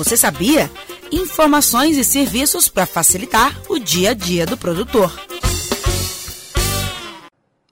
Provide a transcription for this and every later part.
Você sabia? Informações e serviços para facilitar o dia a dia do produtor.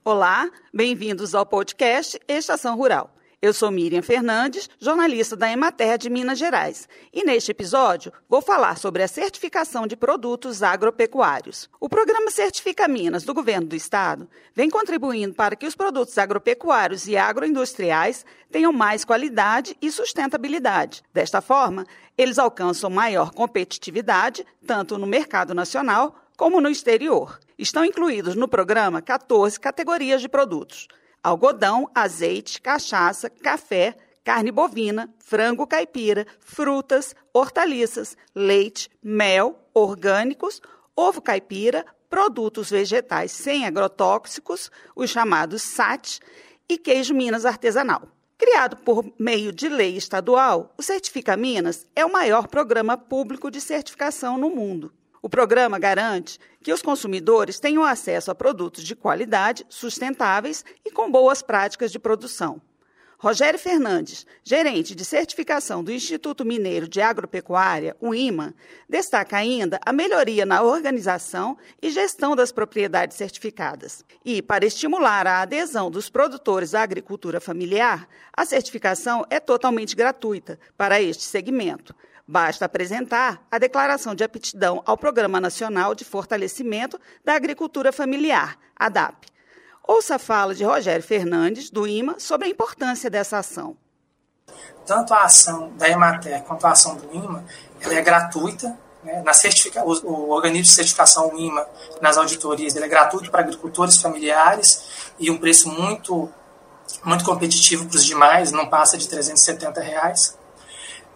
Olá, bem-vindos ao podcast Estação Rural. Eu sou Miriam Fernandes, jornalista da Emater de Minas Gerais, e neste episódio vou falar sobre a certificação de produtos agropecuários. O programa Certifica Minas do Governo do Estado vem contribuindo para que os produtos agropecuários e agroindustriais tenham mais qualidade e sustentabilidade. Desta forma, eles alcançam maior competitividade tanto no mercado nacional como no exterior. Estão incluídos no programa 14 categorias de produtos algodão, azeite, cachaça, café, carne bovina, frango caipira, frutas, hortaliças, leite, mel, orgânicos, ovo caipira, produtos vegetais sem agrotóxicos, os chamados SAT, e queijo Minas artesanal. Criado por meio de lei estadual, o Certifica Minas é o maior programa público de certificação no mundo. O programa garante que os consumidores tenham acesso a produtos de qualidade, sustentáveis e com boas práticas de produção. Rogério Fernandes, gerente de certificação do Instituto Mineiro de Agropecuária, o IMA, destaca ainda a melhoria na organização e gestão das propriedades certificadas. E, para estimular a adesão dos produtores à agricultura familiar, a certificação é totalmente gratuita para este segmento. Basta apresentar a declaração de aptidão ao Programa Nacional de Fortalecimento da Agricultura Familiar, ADAP. Ouça a fala de Rogério Fernandes, do IMA, sobre a importância dessa ação. Tanto a ação da Emater quanto a ação do IMA ela é gratuita. Né? Na certifica, o, o, organismo de certificação, IMA, nas auditorias, ele é gratuito para agricultores familiares e um preço muito, muito competitivo para os demais, não passa de 370 reais.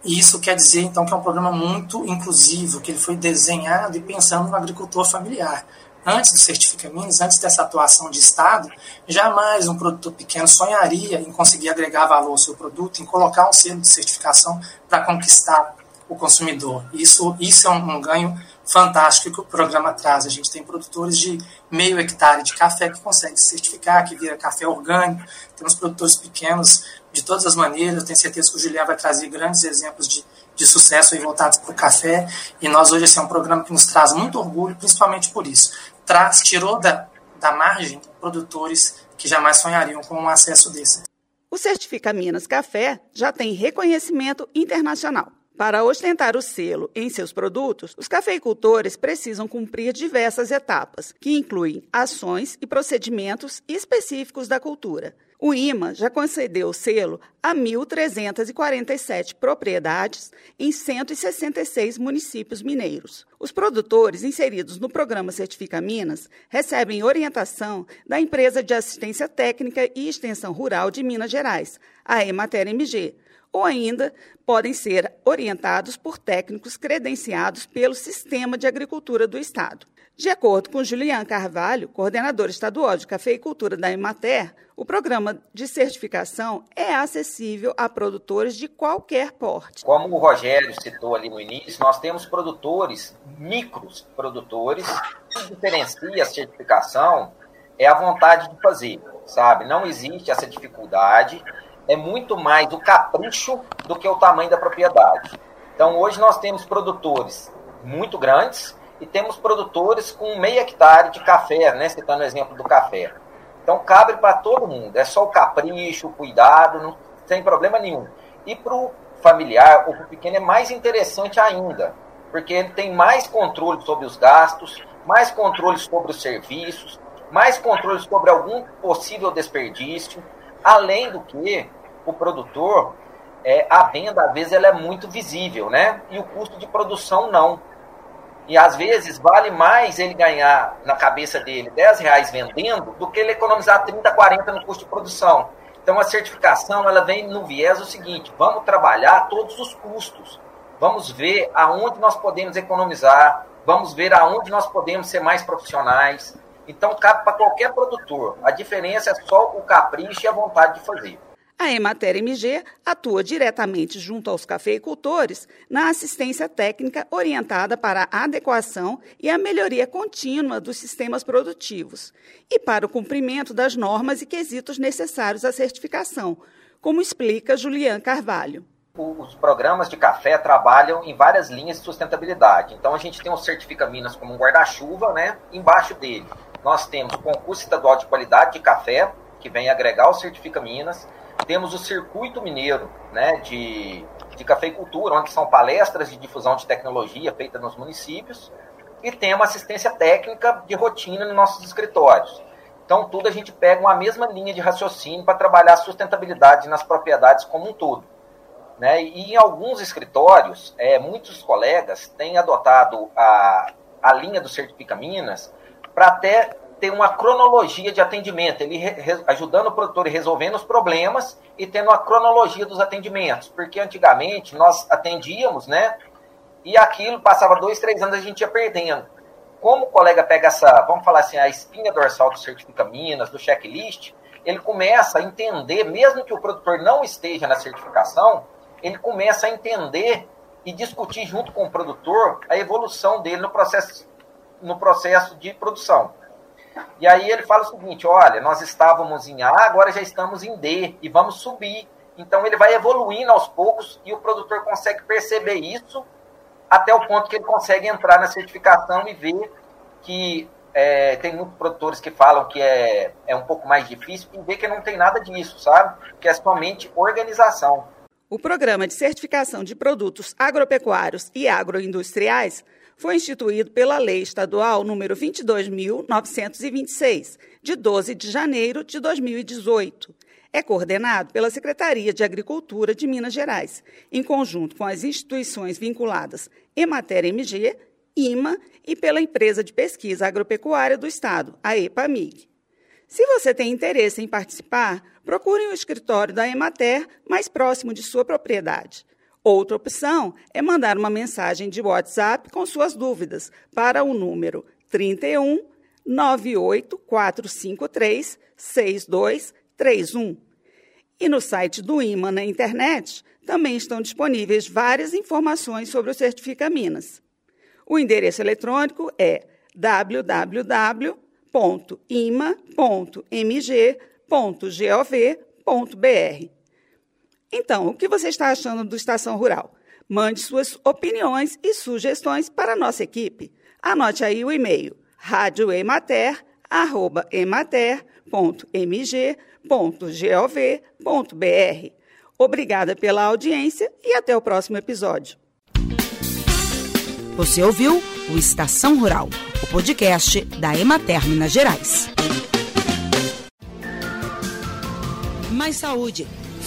E isso quer dizer, então, que é um programa muito inclusivo, que ele foi desenhado e pensando no agricultor familiar. Antes do Certifica Minas, antes dessa atuação de Estado, jamais um produtor pequeno sonharia em conseguir agregar valor ao seu produto, em colocar um selo de certificação para conquistar o consumidor. Isso, isso é um, um ganho fantástico que o programa traz. A gente tem produtores de meio hectare de café que conseguem certificar, que vira café orgânico. Temos produtores pequenos de todas as maneiras. Eu tenho certeza que o Julián vai trazer grandes exemplos de, de sucesso aí voltados para o café. E nós hoje esse é um programa que nos traz muito orgulho, principalmente por isso. Traz, tirou da, da margem produtores que jamais sonhariam com um acesso desse. O Certifica Minas Café já tem reconhecimento internacional. Para ostentar o selo em seus produtos, os cafeicultores precisam cumprir diversas etapas, que incluem ações e procedimentos específicos da cultura. O IMA já concedeu o selo a 1.347 propriedades em 166 municípios mineiros. Os produtores inseridos no programa Certifica Minas recebem orientação da empresa de assistência técnica e extensão rural de Minas Gerais, a Emater MG, ou ainda podem ser orientados por técnicos credenciados pelo Sistema de Agricultura do Estado. De acordo com Julian Carvalho, coordenador estadual de cafeicultura da Emater, o programa de certificação é acessível a produtores de qualquer porte. Como o Rogério citou ali no início, nós temos produtores, micros produtores, que diferencia a certificação é a vontade de fazer, sabe? Não existe essa dificuldade, é muito mais o capricho do que o tamanho da propriedade. Então, hoje nós temos produtores muito grandes, e temos produtores com meio hectare de café, né? Citando o exemplo do café. Então cabe para todo mundo, é só o capricho, o cuidado, não tem problema nenhum. E para o familiar ou para o pequeno é mais interessante ainda, porque ele tem mais controle sobre os gastos, mais controle sobre os serviços, mais controle sobre algum possível desperdício, além do que o produtor, é, a venda às vezes ela é muito visível, né? E o custo de produção não. E às vezes vale mais ele ganhar na cabeça dele 10 reais vendendo do que ele economizar 30, 40 no custo de produção. Então a certificação ela vem no viés o seguinte: vamos trabalhar todos os custos, vamos ver aonde nós podemos economizar, vamos ver aonde nós podemos ser mais profissionais. Então cabe para qualquer produtor. A diferença é só o capricho e a vontade de fazer. A Emater MG atua diretamente junto aos cafeicultores na assistência técnica orientada para a adequação e a melhoria contínua dos sistemas produtivos e para o cumprimento das normas e quesitos necessários à certificação, como explica Julian Carvalho. os programas de café trabalham em várias linhas de sustentabilidade. Então a gente tem o Certifica Minas como um guarda-chuva, né? Embaixo dele nós temos o concurso estadual de qualidade de café, que vem agregar o Certifica Minas. Temos o Circuito Mineiro né, de, de Cafeicultura, onde são palestras de difusão de tecnologia feitas nos municípios. E temos assistência técnica de rotina nos nossos escritórios. Então, tudo a gente pega uma mesma linha de raciocínio para trabalhar a sustentabilidade nas propriedades como um todo. Né? E em alguns escritórios, é, muitos colegas têm adotado a, a linha do Certifica Minas para até ter uma cronologia de atendimento, ele re, ajudando o produtor e resolvendo os problemas e tendo uma cronologia dos atendimentos, porque antigamente nós atendíamos, né? E aquilo passava dois, três anos a gente ia perdendo. Como o colega pega essa, vamos falar assim, a espinha dorsal do Certifica Minas, do checklist, ele começa a entender, mesmo que o produtor não esteja na certificação, ele começa a entender e discutir junto com o produtor a evolução dele no processo, no processo de produção. E aí ele fala o seguinte: olha, nós estávamos em A, agora já estamos em D e vamos subir. Então ele vai evoluindo aos poucos e o produtor consegue perceber isso até o ponto que ele consegue entrar na certificação e ver que é, tem muitos produtores que falam que é, é um pouco mais difícil e ver que não tem nada disso, sabe? Que é somente organização. O programa de certificação de produtos agropecuários e agroindustriais foi instituído pela Lei Estadual número 22.926, de 12 de janeiro de 2018. É coordenado pela Secretaria de Agricultura de Minas Gerais, em conjunto com as instituições vinculadas Emater MG, IMA e pela Empresa de Pesquisa Agropecuária do Estado, a EPAMIG. Se você tem interesse em participar, procure o escritório da Emater mais próximo de sua propriedade. Outra opção é mandar uma mensagem de WhatsApp com suas dúvidas para o número 31 98453 6231. E no site do IMA na internet também estão disponíveis várias informações sobre o Certifica Minas. O endereço eletrônico é www.ima.mg.gov.br. Então, o que você está achando do Estação Rural? Mande suas opiniões e sugestões para a nossa equipe. Anote aí o e-mail radioemater.emater.mg.gov.br. Obrigada pela audiência e até o próximo episódio. Você ouviu o Estação Rural, o podcast da Emater Minas Gerais. Mais saúde